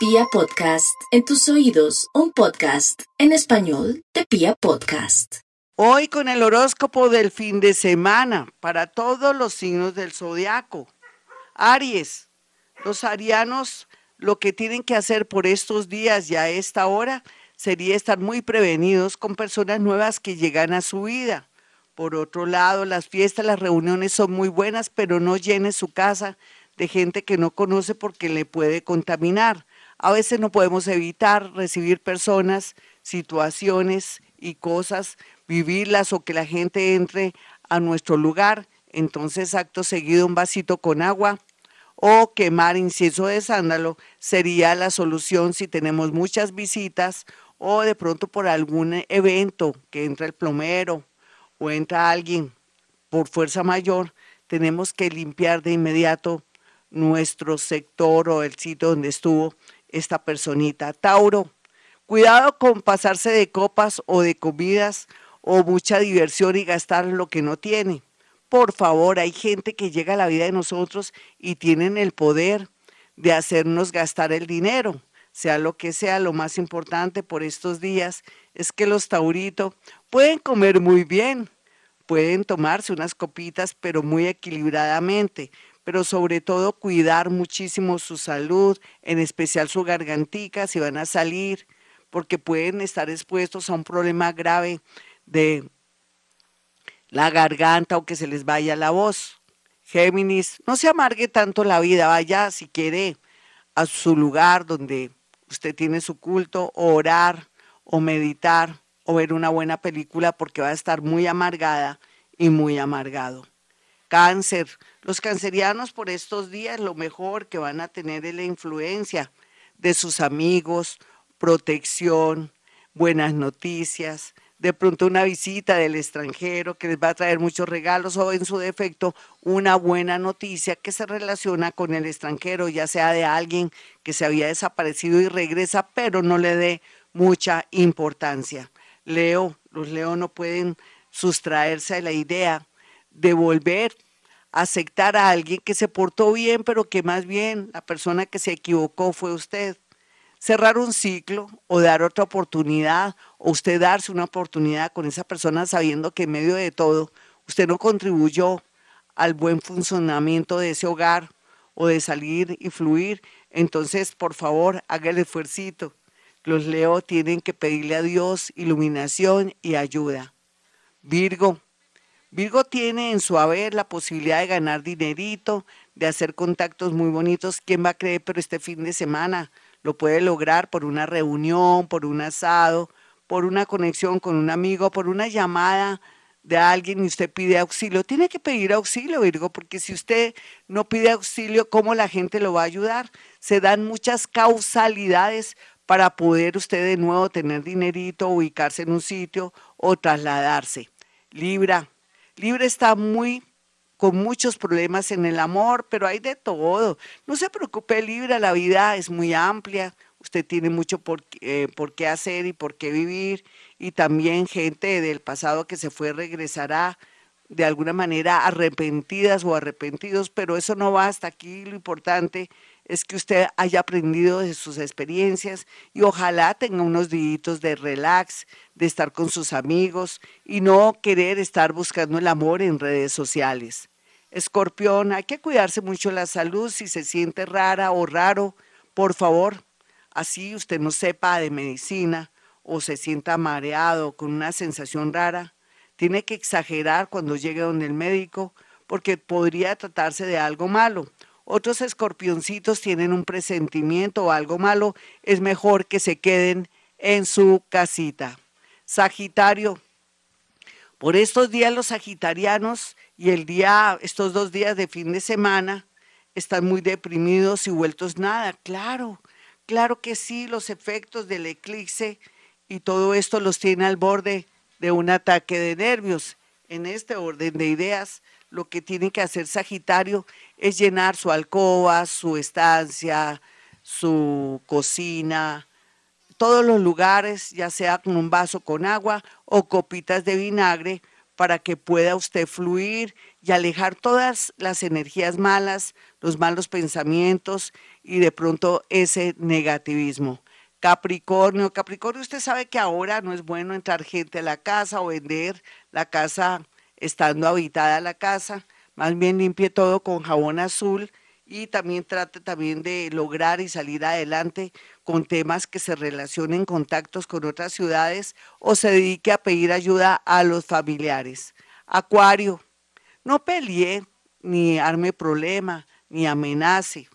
Pia Podcast, en tus oídos, un podcast en español de Pia Podcast. Hoy con el horóscopo del fin de semana para todos los signos del zodiaco. Aries, los arianos lo que tienen que hacer por estos días y a esta hora sería estar muy prevenidos con personas nuevas que llegan a su vida. Por otro lado, las fiestas, las reuniones son muy buenas, pero no llene su casa de gente que no conoce porque le puede contaminar. A veces no podemos evitar recibir personas, situaciones y cosas, vivirlas o que la gente entre a nuestro lugar. Entonces, acto seguido, un vasito con agua o quemar incienso de sándalo sería la solución si tenemos muchas visitas o de pronto por algún evento que entra el plomero o entra alguien por fuerza mayor, tenemos que limpiar de inmediato nuestro sector o el sitio donde estuvo esta personita. Tauro, cuidado con pasarse de copas o de comidas o mucha diversión y gastar lo que no tiene. Por favor, hay gente que llega a la vida de nosotros y tienen el poder de hacernos gastar el dinero. Sea lo que sea, lo más importante por estos días es que los tauritos pueden comer muy bien, pueden tomarse unas copitas, pero muy equilibradamente, pero sobre todo cuidar muchísimo su salud, en especial su gargantica, si van a salir, porque pueden estar expuestos a un problema grave de la garganta o que se les vaya la voz. Géminis, no se amargue tanto la vida, vaya si quiere a su lugar donde usted tiene su culto, o orar o meditar o ver una buena película porque va a estar muy amargada y muy amargado. Cáncer, los cancerianos por estos días lo mejor que van a tener es la influencia de sus amigos, protección, buenas noticias, de pronto una visita del extranjero que les va a traer muchos regalos o en su defecto una buena noticia que se relaciona con el extranjero, ya sea de alguien que se había desaparecido y regresa, pero no le dé mucha importancia. Leo, los Leo no pueden sustraerse a la idea de volver a aceptar a alguien que se portó bien, pero que más bien la persona que se equivocó fue usted cerrar un ciclo o dar otra oportunidad o usted darse una oportunidad con esa persona sabiendo que en medio de todo usted no contribuyó al buen funcionamiento de ese hogar o de salir y fluir, entonces por favor haga el esfuerzo. Los Leo tienen que pedirle a Dios iluminación y ayuda. Virgo. Virgo tiene en su haber la posibilidad de ganar dinerito, de hacer contactos muy bonitos. ¿Quién va a creer? Pero este fin de semana lo puede lograr por una reunión, por un asado, por una conexión con un amigo, por una llamada de alguien y usted pide auxilio. Tiene que pedir auxilio, Virgo, porque si usted no pide auxilio, ¿cómo la gente lo va a ayudar? Se dan muchas causalidades para poder usted de nuevo tener dinerito, ubicarse en un sitio o trasladarse. Libra. Libra está muy con muchos problemas en el amor, pero hay de todo. No se preocupe, Libra, la vida es muy amplia, usted tiene mucho por, eh, por qué hacer y por qué vivir, y también gente del pasado que se fue regresará de alguna manera arrepentidas o arrepentidos, pero eso no va hasta aquí. Lo importante es que usted haya aprendido de sus experiencias y ojalá tenga unos días de relax, de estar con sus amigos y no querer estar buscando el amor en redes sociales. Escorpión, hay que cuidarse mucho la salud si se siente rara o raro, por favor, así usted no sepa de medicina o se sienta mareado con una sensación rara, tiene que exagerar cuando llegue donde el médico porque podría tratarse de algo malo. Otros escorpioncitos tienen un presentimiento o algo malo, es mejor que se queden en su casita. Sagitario, por estos días los sagitarianos y el día, estos dos días de fin de semana, están muy deprimidos y vueltos nada. Claro, claro que sí, los efectos del eclipse y todo esto los tiene al borde de un ataque de nervios. En este orden de ideas, lo que tiene que hacer Sagitario es llenar su alcoba, su estancia, su cocina, todos los lugares, ya sea con un vaso con agua o copitas de vinagre, para que pueda usted fluir y alejar todas las energías malas, los malos pensamientos y de pronto ese negativismo. Capricornio, Capricornio, usted sabe que ahora no es bueno entrar gente a la casa o vender la casa estando habitada la casa, más bien limpie todo con jabón azul y también trate también de lograr y salir adelante con temas que se relacionen contactos con otras ciudades o se dedique a pedir ayuda a los familiares. Acuario, no pelee ni arme problema ni amenace.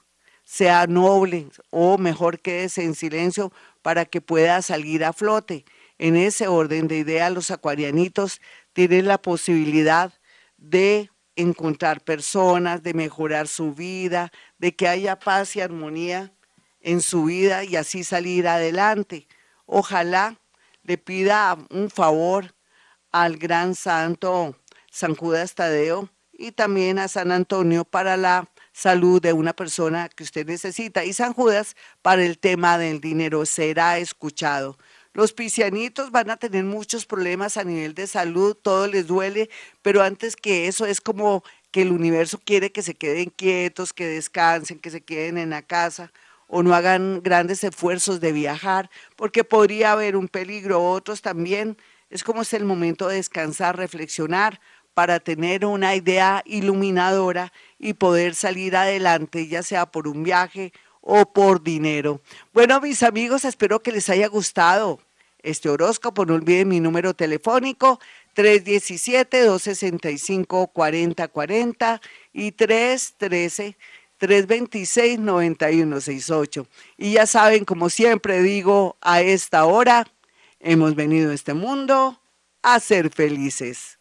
Sea noble o mejor quédese en silencio para que pueda salir a flote. En ese orden de ideas, los acuarianitos tienen la posibilidad de encontrar personas, de mejorar su vida, de que haya paz y armonía en su vida y así salir adelante. Ojalá le pida un favor al gran santo San Judas Tadeo y también a San Antonio para la salud de una persona que usted necesita y San Judas para el tema del dinero será escuchado. Los piscianitos van a tener muchos problemas a nivel de salud, todo les duele, pero antes que eso es como que el universo quiere que se queden quietos, que descansen, que se queden en la casa o no hagan grandes esfuerzos de viajar, porque podría haber un peligro. Otros también, es como es el momento de descansar, reflexionar para tener una idea iluminadora y poder salir adelante, ya sea por un viaje o por dinero. Bueno, mis amigos, espero que les haya gustado este horóscopo. No olviden mi número telefónico 317-265-4040 y 313-326-9168. Y ya saben, como siempre digo, a esta hora hemos venido a este mundo a ser felices.